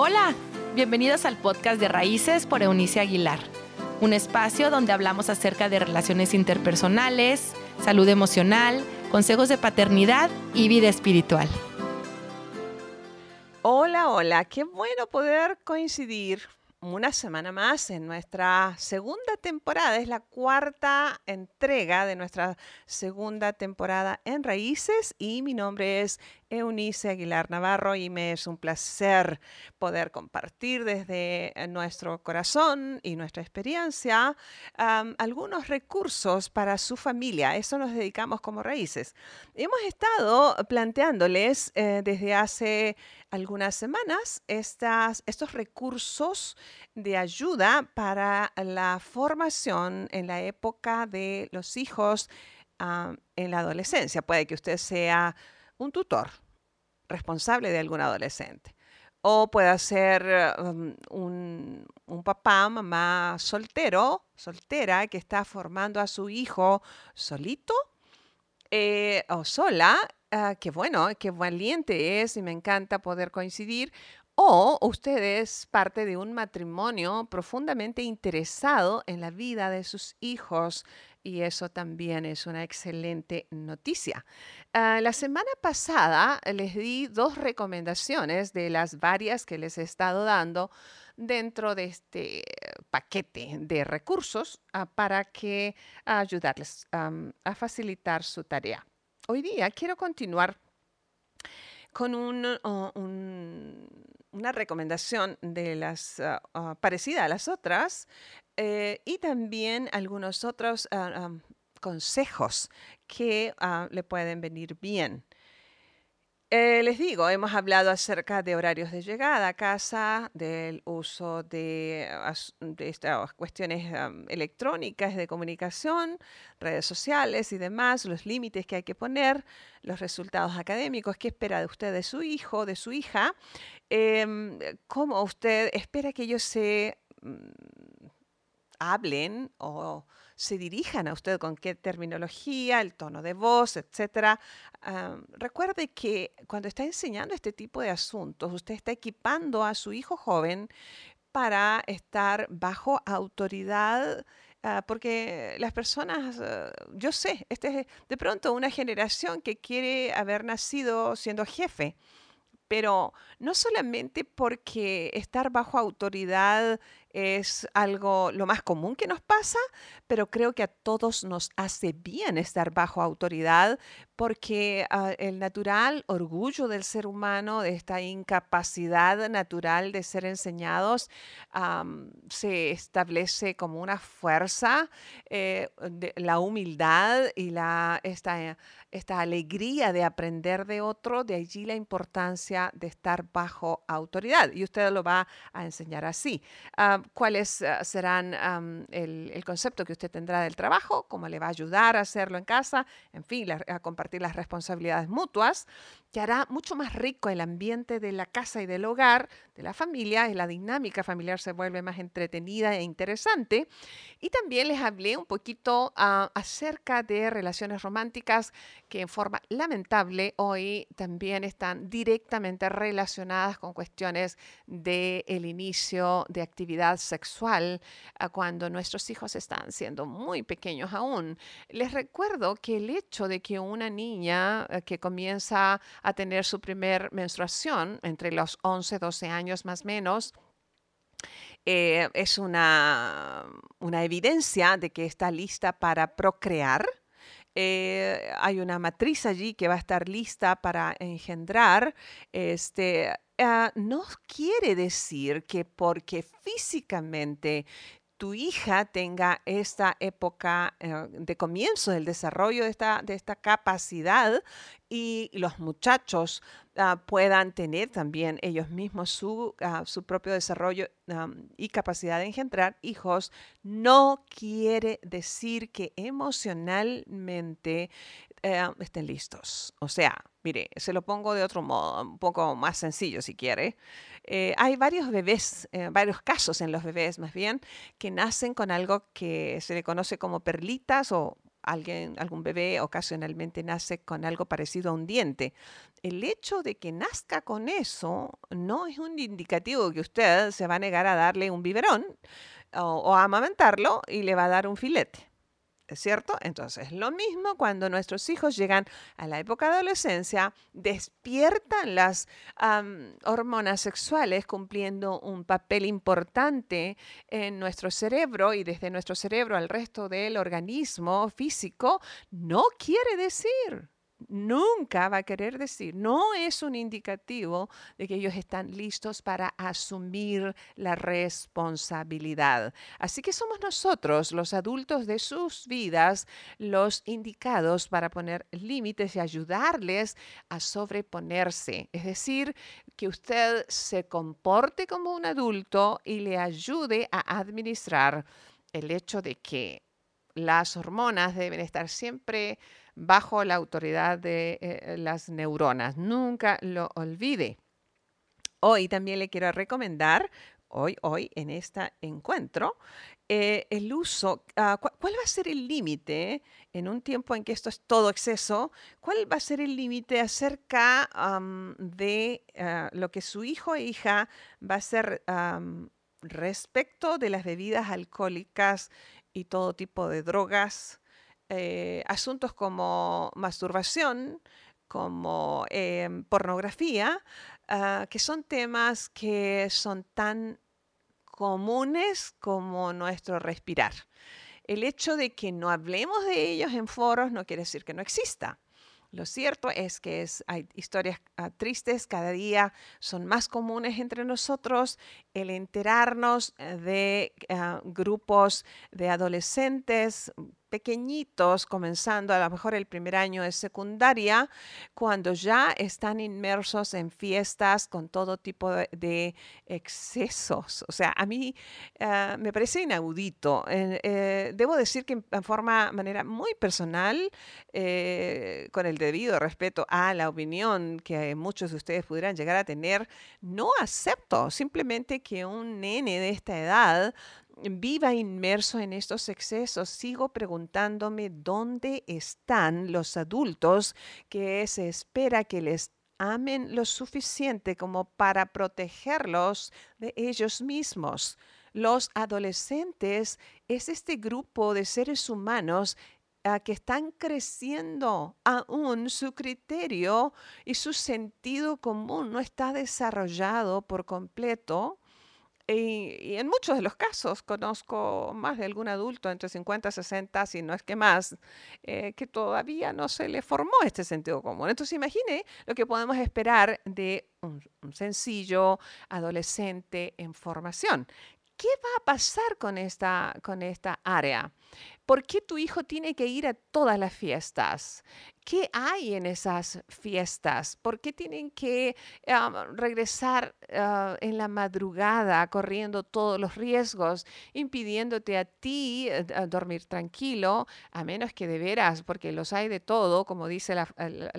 Hola, bienvenidos al podcast de Raíces por Eunice Aguilar, un espacio donde hablamos acerca de relaciones interpersonales, salud emocional, consejos de paternidad y vida espiritual. Hola, hola, qué bueno poder coincidir una semana más en nuestra segunda temporada. Es la cuarta entrega de nuestra segunda temporada en Raíces y mi nombre es Eunice Aguilar Navarro y me es un placer poder compartir desde eh, nuestro corazón y nuestra experiencia algunos recursos para su familia. Eso nos dedicamos como raíces. Hemos estado planteándoles eh, desde hace algunas semanas estos recursos de ayuda para la formación en la época de los hijos en la adolescencia. Puede que usted sea un tutor responsable de algún adolescente. O puede ser um, un, papá, mamá soltero, soltera, que está formando a su hijo solito eh, o sola. Uh, qué bueno, qué valiente es y me encanta poder coincidir. O usted es parte de un matrimonio profundamente interesado en la vida de sus hijos y eso también es una excelente noticia. Ah, la semana pasada les di dos recomendaciones de las varias que les he estado dando dentro de este paquete de recursos ah, para que ayudarles a facilitar su tarea. Hoy día quiero continuar con una recomendación de las ah, parecida a las otras, eh, y también algunos otros ah, consejos que ah, le pueden venir bien. Eh, les digo, hemos hablado acerca de horarios de llegada a casa, del uso de, estas cuestiones electrónicas de comunicación, redes sociales y demás, los límites que hay que poner, los resultados académicos, qué espera de usted de su hijo, de su hija, em, cómo usted espera que ellos se mm, hablen o se dirijan a usted con qué terminología, el tono de voz, etc. recuerde que cuando está enseñando este tipo de asuntos, usted está equipando a su hijo joven para estar bajo autoridad ah, porque las personas, ah, yo sé, este es de pronto una generación que quiere haber nacido siendo jefe, pero no solamente porque estar bajo autoridad es algo lo más común que nos pasa, pero creo que a todos nos hace bien estar bajo autoridad porque ah, el natural orgullo del ser humano, de esta incapacidad natural de ser enseñados, se establece como una fuerza, eh, la humildad y la, esta esta alegría de aprender de otro, de allí la importancia de estar bajo autoridad. Y usted lo va a enseñar así. Ah, ¿Cuáles ah, serán el, concepto que usted tendrá del trabajo? ¿Cómo le va a ayudar a hacerlo en casa? En fin, a compartir las responsabilidades mutuas que hará mucho más rico el ambiente de la casa y del hogar, de la familia, y la dinámica familiar se vuelve más entretenida e interesante. Y también les hablé un poquito ah, acerca de relaciones románticas que en forma lamentable hoy también están directamente relacionadas con cuestiones del el inicio de sexual ah, cuando nuestros hijos están siendo muy pequeños aún. Les recuerdo que el hecho de que una niña ah, que comienza a tener su primer menstruación entre los 11, 12 años más o menos, eh, es una, una, evidencia de que está lista para procrear. Eh, hay una matriz allí que va a estar lista para engendrar. Este, ah, no quiere decir que porque físicamente tu hija tenga esta época eh, de comienzo del desarrollo de esta, de esta capacidad y los muchachos ah, puedan tener también ellos mismos su, ah, su propio desarrollo y capacidad de engendrar hijos, no quiere decir que emocionalmente eh, estén listos. O sea, mire, se lo pongo de otro modo, un poco más sencillo si quiere. Eh, hay varios bebés, eh, varios casos en los bebés más bien, que nacen con algo que se le conoce como perlitas o alguien, algún bebé ocasionalmente nace con algo parecido a un diente. El hecho de que nazca con eso no es un indicativo que usted se va a negar a darle un biberón o, o a amamantarlo y le va a dar un filete. ¿Es cierto? Entonces, lo mismo cuando nuestros hijos llegan a la época de adolescencia, despiertan las hormonas sexuales cumpliendo un papel importante en nuestro cerebro y desde nuestro cerebro al resto del organismo físico, no quiere decir nunca va a querer decir, no es un indicativo de que ellos están listos para asumir la responsabilidad. Así que somos nosotros, los adultos de sus vidas, los indicados para poner límites y ayudarles a sobreponerse. Es decir, que usted se comporte como un adulto y le ayude a administrar el hecho de que las hormonas deben estar siempre bajo la autoridad de eh, las neuronas. Nunca lo olvide. Hoy también le quiero recomendar, hoy, hoy en este encuentro, eh, el uso, ah, ¿cuál va a ser el límite en un tiempo en que esto es todo exceso? ¿Cuál va a ser el límite acerca de ah, lo que su hijo e hija va a hacer respecto de las bebidas alcohólicas y todo tipo de drogas? Eh, asuntos como masturbación, como em, pornografía, ah, que son temas que son tan comunes como nuestro respirar. El hecho de que no hablemos de ellos en foros no quiere decir que no exista. Lo cierto es que hay historias ah, tristes, cada día son más comunes entre nosotros. El enterarnos eh, de ah, grupos de adolescentes pequeñitos, comenzando a lo mejor el primer año de secundaria, cuando ya están inmersos en fiestas con todo tipo de, excesos. O sea, a mí ah, me parece inaudito. Eh, debo decir que en forma, manera muy personal, eh, con el debido respeto a la opinión que muchos de ustedes pudieran llegar a tener, no acepto simplemente que un nene de esta edad viva inmerso en estos excesos, sigo preguntándome dónde están los adultos que se espera que les amen lo suficiente como para protegerlos de ellos mismos. Los adolescentes es este grupo de seres humanos ah, que están creciendo aún su criterio y su sentido común no está desarrollado por completo y, en muchos de los casos conozco más de algún adulto entre 50 y 60, si no es que más, eh, que todavía no se le formó este sentido común. Entonces imagine lo que podemos esperar de un, un sencillo adolescente en formación. ¿Qué va a pasar con esta, con esta área? ¿Por qué tu hijo tiene que ir a todas las fiestas? ¿Qué hay en esas fiestas? ¿Por qué tienen que regresar ah, en la madrugada corriendo todos los riesgos, impidiéndote a ti eh, dormir tranquilo, a menos que de veras, porque los hay de todo, como dice la,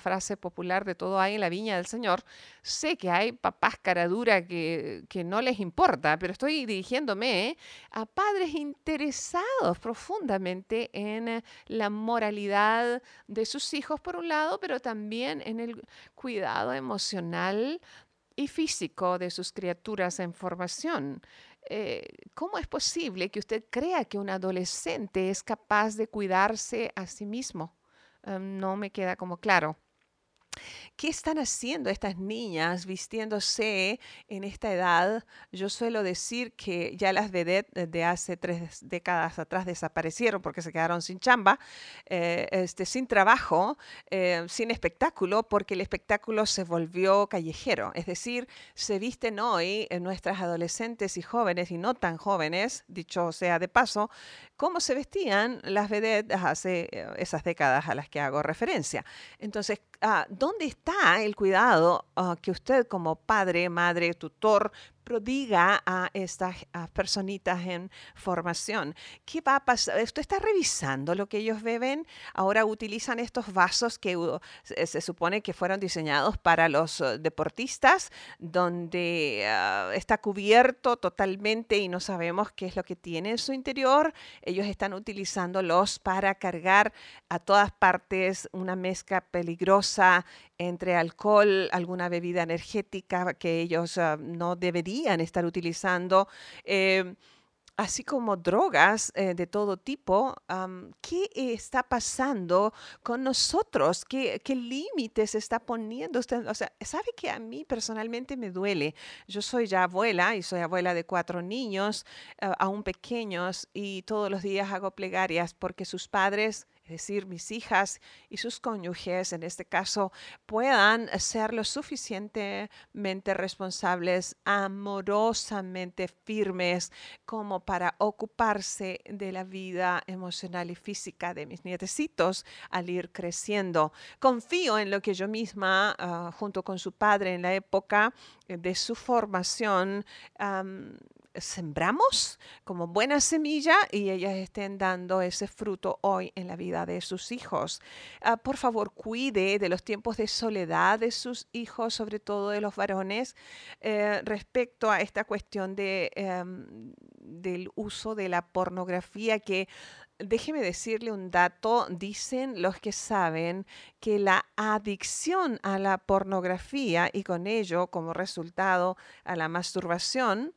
frase popular, de todo hay en la viña del Señor? Sé que hay papás cara dura que, que no les importa, pero estoy dirigiéndome a padres interesados profundamente en eh, la moralidad de sus hijos por un lado, pero también en el cuidado emocional y físico de sus criaturas en formación. Eh, ¿Cómo es posible que usted crea que un adolescente es capaz de cuidarse a sí mismo? Em, no me queda como claro. ¿Qué están haciendo estas niñas vistiéndose en esta edad? Yo suelo decir que ya las vedettes de hace tres décadas atrás desaparecieron porque se quedaron sin chamba, eh, este, sin trabajo, eh, sin espectáculo, porque el espectáculo se volvió callejero. Es decir, se visten hoy en nuestras adolescentes y jóvenes, y no tan jóvenes, dicho sea de paso, cómo se vestían las vedettes hace eh, esas décadas a las que hago referencia. Entonces, ah, ¿dónde está el cuidado ah, que usted como padre, madre, tutor prodiga a estas personitas en formación. ¿Qué va a pasar? Usted está revisando lo que ellos beben. Ahora utilizan estos vasos que se supone que fueron diseñados para los eh, deportistas, donde ah, está cubierto totalmente y no sabemos qué es lo que tiene en su interior. Ellos están utilizándolos para cargar a todas partes una mezcla peligrosa entre alcohol, alguna bebida energética que ellos ah, no deberían estar utilizando. Em, así como drogas eh, de todo tipo, ¿qué está pasando con nosotros? ¿Qué, qué límites está poniendo usted? O sea, ¿sabe que a mí personalmente me duele? Yo soy ya abuela y soy abuela de cuatro niños, ah, aún pequeños, y todos los días hago plegarias porque sus padres es decir, mis hijas y sus cónyuges, en este caso, puedan ser lo suficientemente responsables, amorosamente firmes, como para ocuparse de la vida emocional y física de mis nietecitos al ir creciendo. Confío en lo que yo misma, ah, junto con su padre en la época eh, de su formación, sembramos como buena semilla y ellas estén dando ese fruto hoy en la vida de sus hijos. Ah, por favor, cuide de los tiempos de soledad de sus hijos, sobre todo de los varones, eh, respecto a esta cuestión de, em, del uso de la pornografía que déjeme decirle un dato, dicen los que saben que la adicción a la pornografía y con ello como resultado a la masturbación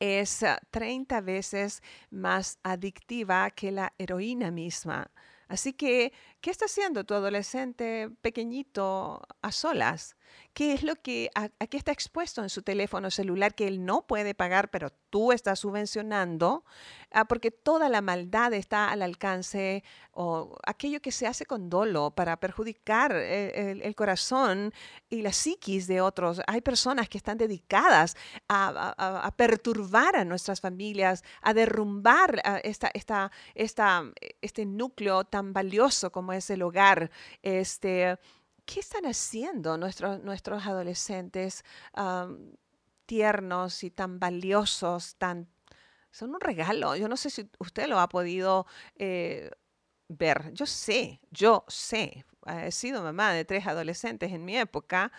es 30 ah, veces más adictiva que la heroína misma. Así que, ¿qué está haciendo tu adolescente pequeñito a solas? ¿Qué es lo que, a, qué está expuesto en su teléfono celular que él no puede pagar, pero tú estás subvencionando? Ah, porque toda la maldad está al alcance o aquello que se hace con dolo para perjudicar eh, el, corazón y la psiquis de otros. Hay personas que están dedicadas a, perturbar a nuestras familias, a derrumbar ah, esta, esta, esta, este núcleo tan valioso como es el hogar. Este, ¿qué están haciendo nuestros, nuestros adolescentes tiernos y tan valiosos, tan... Son un regalo. Yo no sé si usted lo ha podido eh, ver. Yo sé, yo sé. He sido mamá de tres adolescentes en mi época.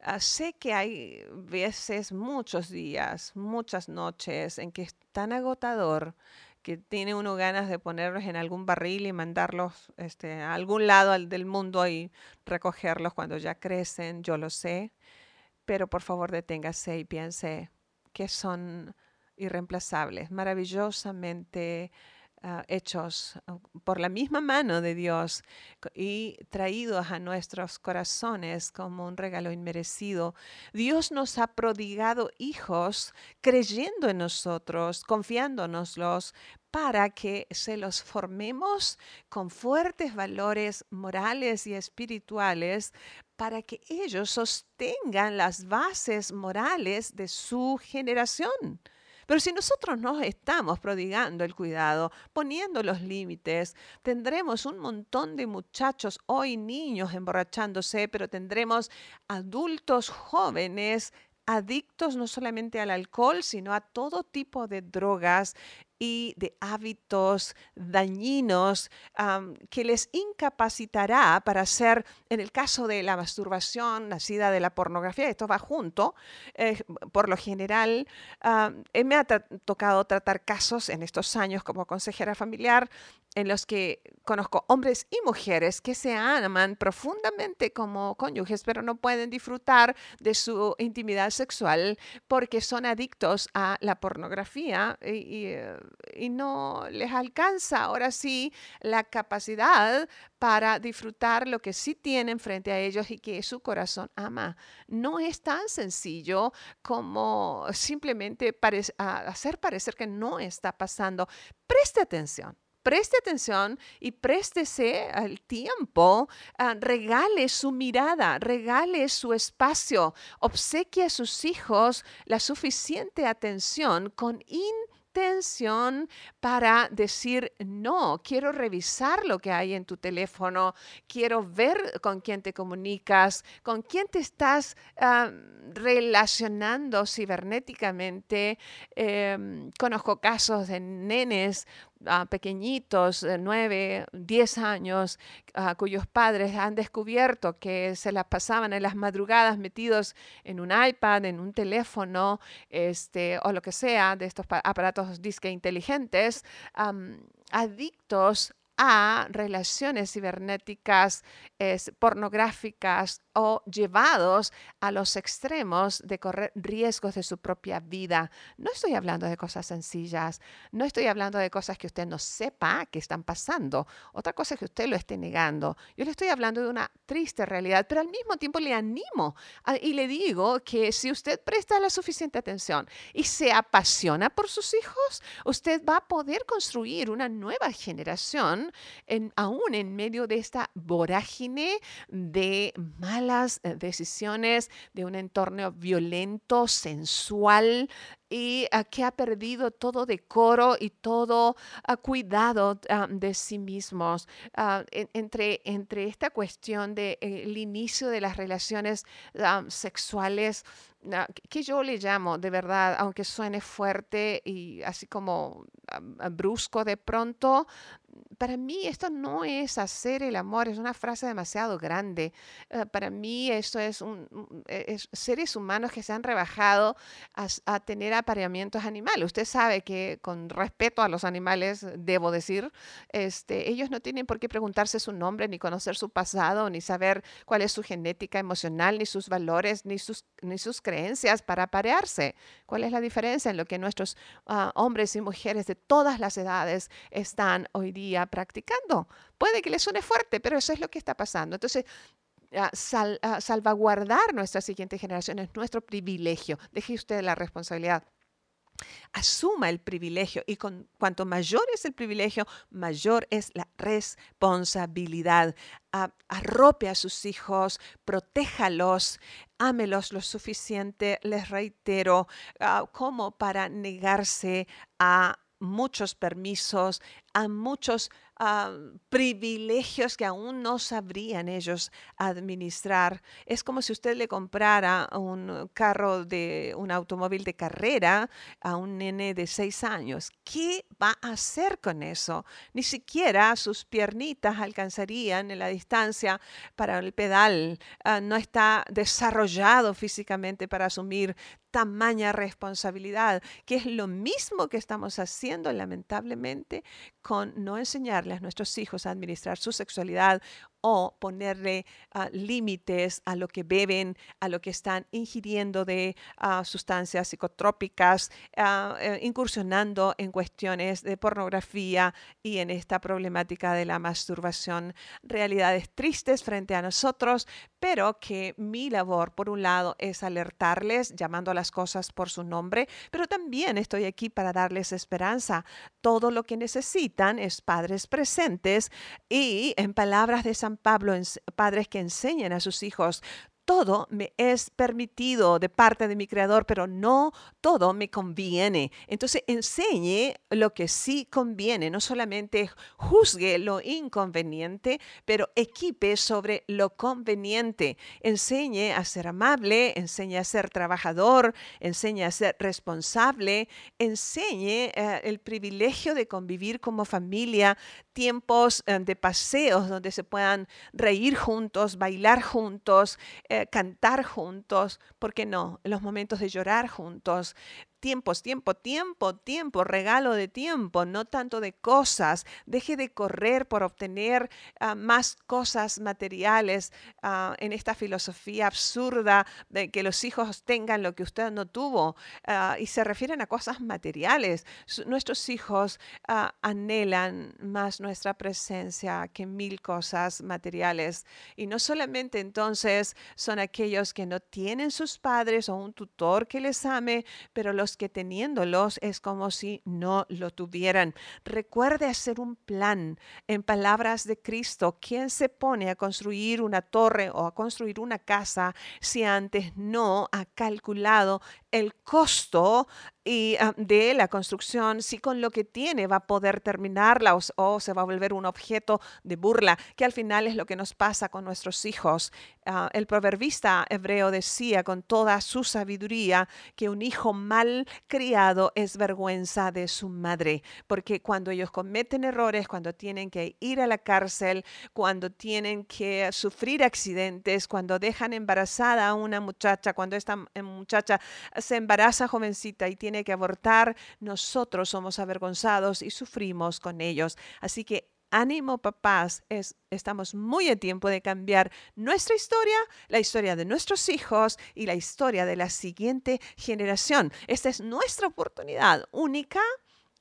Ah, sé que hay veces, muchos días, muchas noches en que es tan agotador que tiene uno ganas de ponerlos en algún barril y mandarlos este, a algún lado del mundo y recogerlos cuando ya crecen, yo lo sé, pero por favor deténgase y piense que son irreemplazables, maravillosamente Ah, hechos ah, por la misma mano de Dios y traídos a nuestros corazones como un regalo inmerecido. Dios nos ha prodigado hijos creyendo en nosotros, confiándonoslos para que se los formemos con fuertes valores morales y espirituales para que ellos sostengan las bases morales de su generación. Pero si nosotros no estamos prodigando el cuidado, poniendo los límites, tendremos un montón de muchachos, hoy niños emborrachándose, pero tendremos adultos jóvenes adictos no solamente al alcohol, sino a todo tipo de drogas y de hábitos dañinos que les incapacitará para hacer, en el caso de la masturbación nacida de la pornografía, esto va junto, eh, por lo general, eh, me ha tocado tratar casos en estos años como consejera familiar en los que conozco hombres y mujeres que se aman profundamente como cónyuges, pero no pueden disfrutar de su intimidad sexual porque son adictos a la pornografía y, eh, no les alcanza ahora sí la capacidad para disfrutar lo que sí tienen frente a ellos y que su corazón ama. No es tan sencillo como simplemente hacer parecer que no está pasando. Preste atención preste atención y préstese al tiempo, ah, regale su mirada, regale su espacio, obsequie a sus hijos la suficiente atención con atención para decir, no, quiero revisar lo que hay en tu teléfono, quiero ver con quién te comunicas, con quién te estás ah, relacionando cibernéticamente. Em, conozco casos de nenes pequeñitos, de 9, 10 años, cuyos padres han descubierto que se las pasaban en las madrugadas metidos en un iPad, en un teléfono, este, o lo que sea, de estos aparatos disque inteligentes, adictos a relaciones cibernéticas pornográficas o llevados a los extremos de correr riesgos de su propia vida. No estoy hablando de cosas sencillas, no estoy hablando de cosas que usted no sepa que están pasando. Otra cosa es que usted lo esté negando. Yo le estoy hablando de una triste realidad, pero al mismo tiempo le animo y le digo que si usted presta la suficiente atención y se apasiona por sus hijos, usted va a poder construir una nueva generación en, aún en medio de esta vorágine de malas eh, decisiones, de un entorno violento, sensual, y ah, que ha perdido todo decoro y todo ah, cuidado ah, de sí mismos. entre, entre esta cuestión del de, el inicio de las relaciones sexuales, que yo le llamo de verdad, aunque suene fuerte y así como brusco de pronto, para mí esto no es hacer el amor, es una frase demasiado grande. Eh, para mí esto es, un, e, seres humanos que se han rebajado a, tener apareamientos animales. Usted sabe que con respeto a los animales, debo decir, este, ellos no tienen por qué preguntarse su nombre, ni conocer su pasado, ni saber cuál es su genética emocional, ni sus valores, ni sus, ni sus creencias para aparearse. ¿Cuál es la diferencia en lo que nuestros ah, hombres y mujeres de todas las edades están hoy día? practicando. Puede que le suene fuerte, pero eso es lo que está pasando. Entonces, ah, ah, salvaguardar nuestra siguiente generación es nuestro privilegio. Deje usted la responsabilidad asuma el privilegio y con cuanto mayor es el privilegio, mayor es la responsabilidad. arrope a sus hijos, protéjalos, ámelos lo suficiente, les reitero, ah, como para negarse a muchos permisos, a muchos privilegios que aún no sabrían ellos administrar. Es como si usted le comprara un carro de un automóvil de carrera a un nene de seis años. ¿Qué va a hacer con eso? Ni siquiera sus piernitas alcanzarían en la distancia para el pedal. Ah, no está desarrollado físicamente para asumir tamaña responsabilidad, que es lo mismo que estamos haciendo lamentablemente con no enseñarle a nuestros hijos a administrar su sexualidad o ponerle ah, límites a lo que beben, a lo que están ingiriendo de ah, sustancias psicotrópicas, ah, eh, incursionando en cuestiones de pornografía y en esta problemática de la masturbación. Realidades tristes frente a nosotros, pero que mi labor, por un lado, es alertarles, llamando a las cosas por su nombre, pero también estoy aquí para darles esperanza. Todo lo que necesitan es padres presentes y en palabras de San Pablo, padres que enseñen a sus hijos todo me es permitido de parte de mi creador, pero no todo me conviene. Entonces enseñe lo que sí conviene, no solamente juzgue lo inconveniente, pero equipe sobre lo conveniente. Enseñe a ser amable, enseñe a ser trabajador, enseñe a ser responsable, enseñe eh, el privilegio de convivir como familia, tiempos eh, de paseos donde se puedan reír juntos, bailar juntos, eh, cantar juntos, ¿por qué no? Los momentos de llorar juntos, tiempos, tiempo, tiempo, tiempo, regalo de tiempo, no tanto de cosas. Deje de correr por obtener ah, más cosas materiales ah, en esta filosofía absurda de que los hijos tengan lo que usted no tuvo. Ah, y se refieren a cosas materiales. nuestros hijos anhelan más nuestra presencia que mil cosas materiales. Y no solamente entonces son aquellos que no tienen sus padres o un tutor que les ame, pero los que teniéndolos es como si no lo tuvieran. Recuerde hacer un plan en palabras de Cristo. ¿Quién se pone a construir una torre o a construir una casa si antes no ha calculado el costo y ah, de la construcción, si con lo que tiene va a poder terminarla o, se va a volver un objeto de burla, que al final es lo que nos pasa con nuestros hijos. Ah, el proverbista hebreo decía con toda su sabiduría que un hijo mal criado es vergüenza de su madre, porque cuando ellos cometen errores, cuando tienen que ir a la cárcel, cuando tienen que sufrir accidentes, cuando dejan embarazada a una muchacha, cuando esta muchacha se embaraza jovencita y tiene que abortar, nosotros somos avergonzados y sufrimos con ellos. Así que ánimo papás, es, estamos muy a tiempo de cambiar nuestra historia, la historia de nuestros hijos y la historia de la siguiente generación. Esta es nuestra oportunidad única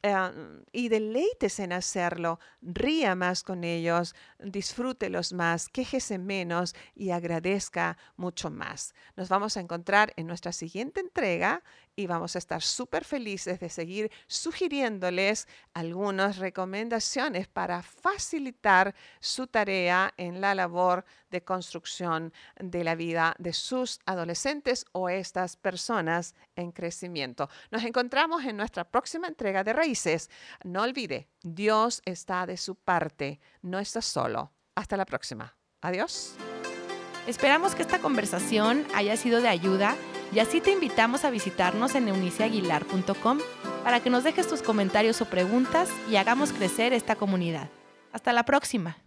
Em, y deleites en hacerlo, ría más con ellos, disfrútelos más, quéjese menos y agradezca mucho más. Nos vamos a encontrar en nuestra siguiente entrega y vamos a estar súper felices de seguir sugiriéndoles algunas recomendaciones para facilitar su tarea en la labor de construcción de la vida de sus adolescentes o estas personas en crecimiento. Nos encontramos en nuestra próxima entrega de Raíces. No olvide, Dios está de su parte, no está solo. Hasta la próxima. Adiós. Esperamos que esta conversación haya sido de ayuda y así te invitamos a visitarnos en euniciaguilar.com para que nos dejes tus comentarios o preguntas y hagamos crecer esta comunidad. Hasta la próxima.